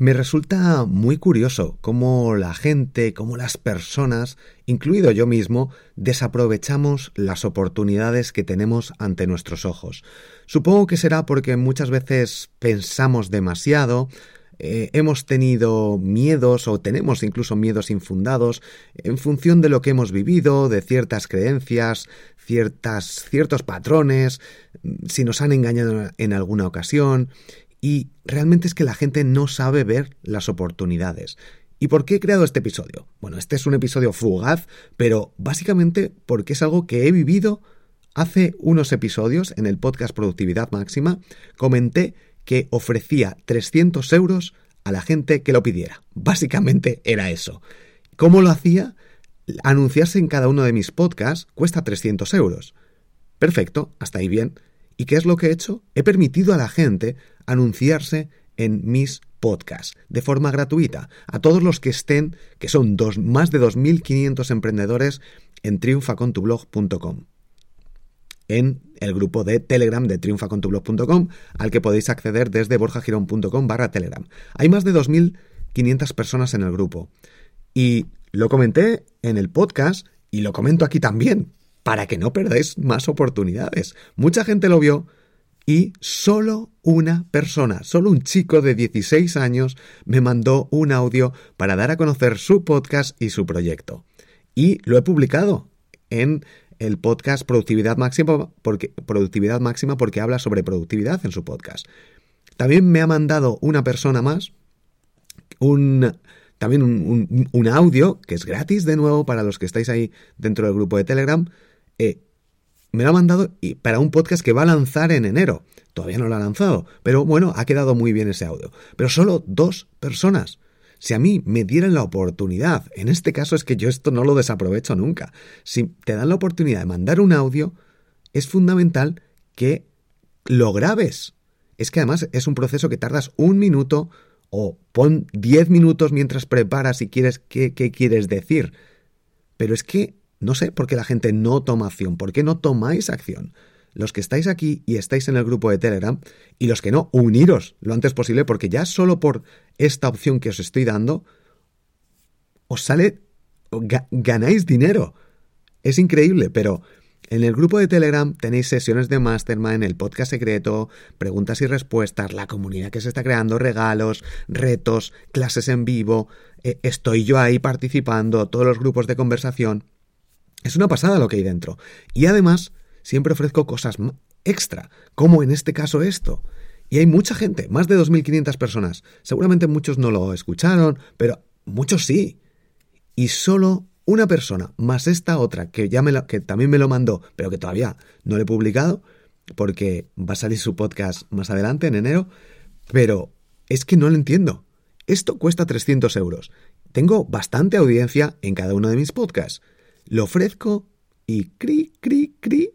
Me resulta muy curioso cómo la gente, cómo las personas, incluido yo mismo, desaprovechamos las oportunidades que tenemos ante nuestros ojos. Supongo que será porque muchas veces pensamos demasiado, eh, hemos tenido miedos o tenemos incluso miedos infundados en función de lo que hemos vivido, de ciertas creencias, ciertas, ciertos patrones, si nos han engañado en alguna ocasión, y realmente es que la gente no sabe ver las oportunidades. ¿Y por qué he creado este episodio? Bueno, este es un episodio fugaz, pero básicamente porque es algo que he vivido hace unos episodios en el podcast Productividad Máxima. Comenté que ofrecía 300 euros a la gente que lo pidiera. Básicamente era eso. ¿Cómo lo hacía? Anunciarse en cada uno de mis podcasts cuesta 300 euros. Perfecto, hasta ahí bien. ¿Y qué es lo que he hecho? He permitido a la gente anunciarse en mis podcasts de forma gratuita a todos los que estén, que son más de 2.500 emprendedores en triunfacontublog.com en el grupo de Telegram de triunfacontublog.com al que podéis acceder desde borjagirón.com barra Telegram. Hay más de 2.500 personas en el grupo y lo comenté en el podcast y lo comento aquí también para que no perdáis más oportunidades. Mucha gente lo vio y solo una persona, solo un chico de 16 años me mandó un audio para dar a conocer su podcast y su proyecto. Y lo he publicado en el podcast Productividad Máxima porque, Productividad Máxima porque habla sobre productividad en su podcast. También me ha mandado una persona más un, también un, un audio que es gratis de nuevo para los que estáis ahí dentro del grupo de Telegram eh, me lo ha mandado y para un podcast que va a lanzar en enero. Todavía no lo ha lanzado, pero bueno, ha quedado muy bien ese audio. Pero solo dos personas. Si a mí me dieran la oportunidad, en este caso es que yo esto no lo desaprovecho nunca, si te dan la oportunidad de mandar un audio, es fundamental que lo grabes. Es que además es un proceso que tardas un minuto o pon diez minutos mientras preparas y quieres qué quieres decir. Pero es que no sé por qué la gente no toma acción, por qué no tomáis acción. Los que estáis aquí y estáis en el grupo de Telegram y los que no, uniros lo antes posible porque ya solo por esta opción que os estoy dando, os sale, ganáis dinero. Es increíble, pero en el grupo de Telegram tenéis sesiones de mastermind, el podcast secreto, preguntas y respuestas, la comunidad que se está creando, regalos, retos, clases en vivo, eh, estoy yo ahí participando, todos los grupos de conversación. Es una pasada lo que hay dentro. Y además, siempre ofrezco cosas extra, como en este caso esto. Y hay mucha gente, más de 2.500 personas. Seguramente muchos no lo escucharon, pero muchos sí. Y solo una persona, más esta otra, que, ya me que también me lo mandó, pero que todavía no lo he publicado, porque va a salir su podcast más adelante, en enero, pero es que no lo entiendo. Esto cuesta 300 euros. Tengo bastante audiencia en cada uno de mis podcasts. Lo ofrezco y cri, cri, cri.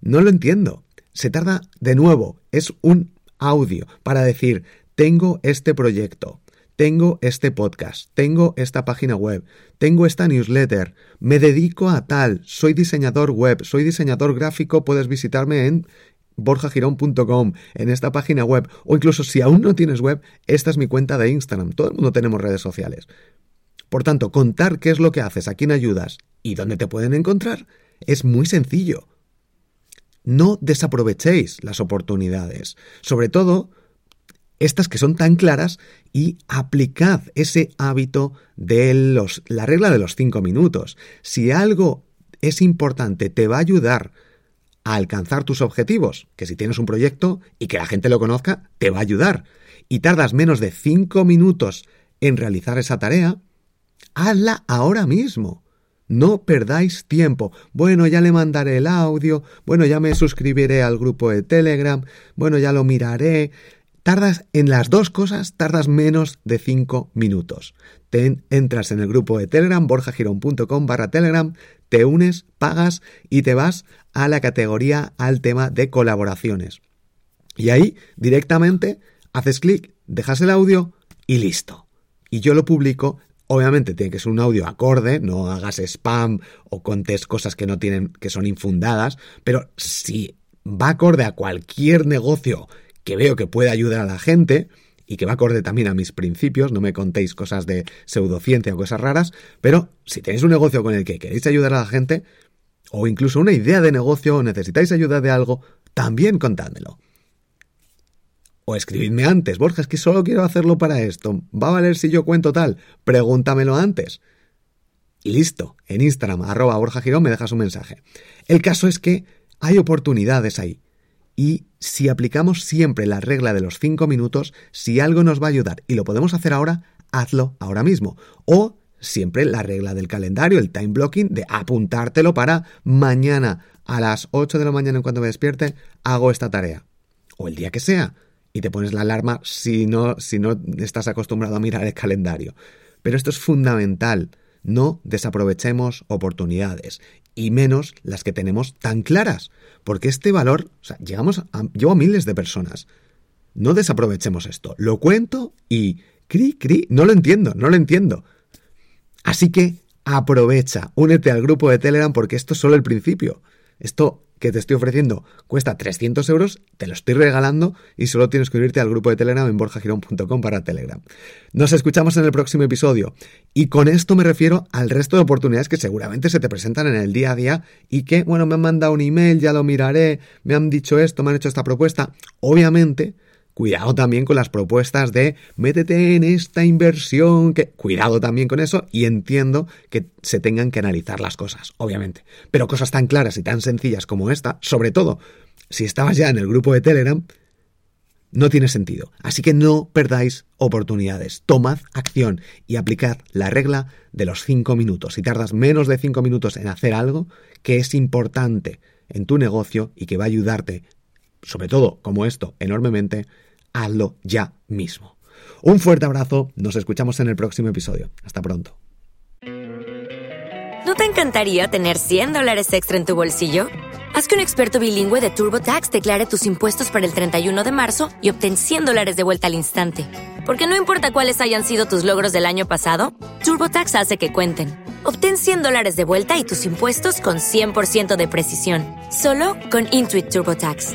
No lo entiendo. Se tarda de nuevo. Es un audio para decir, tengo este proyecto, tengo este podcast, tengo esta página web, tengo esta newsletter, me dedico a tal, soy diseñador web, soy diseñador gráfico, puedes visitarme en borjagirón.com, en esta página web, o incluso si aún no tienes web, esta es mi cuenta de Instagram, todo el mundo tenemos redes sociales. Por tanto, contar qué es lo que haces, a quién ayudas y dónde te pueden encontrar es muy sencillo. No desaprovechéis las oportunidades, sobre todo estas que son tan claras y aplicad ese hábito de los, la regla de los cinco minutos. Si algo es importante, te va a ayudar a alcanzar tus objetivos, que si tienes un proyecto y que la gente lo conozca, te va a ayudar, y tardas menos de cinco minutos en realizar esa tarea, hazla ahora mismo. No perdáis tiempo. Bueno, ya le mandaré el audio, bueno, ya me suscribiré al grupo de Telegram, bueno, ya lo miraré, tardas en las dos cosas, tardas menos de cinco minutos. Te entras en el grupo de Telegram, borjagirón.com barra Telegram, te unes, pagas y te vas a la categoría, al tema de colaboraciones. Y ahí directamente haces clic, dejas el audio y listo. Y yo lo publico. Obviamente tiene que ser un audio acorde, no hagas spam o contes cosas que no tienen, que son infundadas, pero si va acorde a cualquier negocio que veo que puede ayudar a la gente y que va acorde también a mis principios, no me contéis cosas de pseudociencia o cosas raras, pero si tenéis un negocio con el que queréis ayudar a la gente, o incluso una idea de negocio o necesitáis ayuda de algo, también contádmelo. O escribidme antes, Borja, es que solo quiero hacerlo para esto. ¿Va a valer si yo cuento tal? Pregúntamelo antes. Y listo, en Instagram, arroba Borja Girón, me dejas un mensaje. El caso es que hay oportunidades ahí. Y si aplicamos siempre la regla de los cinco minutos, si algo nos va a ayudar y lo podemos hacer ahora, hazlo ahora mismo. O siempre la regla del calendario, el time blocking, de apuntártelo para mañana a las 8 de la mañana en cuanto me despierte, hago esta tarea. O el día que sea. Y te pones la alarma si no, si no estás acostumbrado a mirar el calendario. Pero esto es fundamental. No desaprovechemos oportunidades y menos las que tenemos tan claras, porque este valor, o sea, llegamos a, llevo a miles de personas. No desaprovechemos esto. Lo cuento y cri cri, no lo entiendo, no lo entiendo. Así que aprovecha, únete al grupo de Telegram porque esto es solo el principio. Esto que te estoy ofreciendo cuesta 300 euros, te lo estoy regalando y solo tienes que unirte al grupo de Telegram en borjagirón.com para Telegram. Nos escuchamos en el próximo episodio y con esto me refiero al resto de oportunidades que seguramente se te presentan en el día a día y que, bueno, me han mandado un email, ya lo miraré, me han dicho esto, me han hecho esta propuesta. Obviamente, Cuidado también con las propuestas de métete en esta inversión, que cuidado también con eso y entiendo que se tengan que analizar las cosas, obviamente. Pero cosas tan claras y tan sencillas como esta, sobre todo si estabas ya en el grupo de Telegram, no tiene sentido. Así que no perdáis oportunidades. Tomad acción y aplicad la regla de los cinco minutos. Si tardas menos de cinco minutos en hacer algo que es importante en tu negocio y que va a ayudarte, sobre todo como esto, enormemente, hazlo ya mismo. Un fuerte abrazo, nos escuchamos en el próximo episodio. Hasta pronto. ¿No te encantaría tener 100 dólares extra en tu bolsillo? Haz que un experto bilingüe de TurboTax declare tus impuestos para el 31 de marzo y obtén 100 dólares de vuelta al instante. Porque no importa cuáles hayan sido tus logros del año pasado, TurboTax hace que cuenten. Obtén 100 dólares de vuelta y tus impuestos con 100% de precisión, solo con Intuit TurboTax.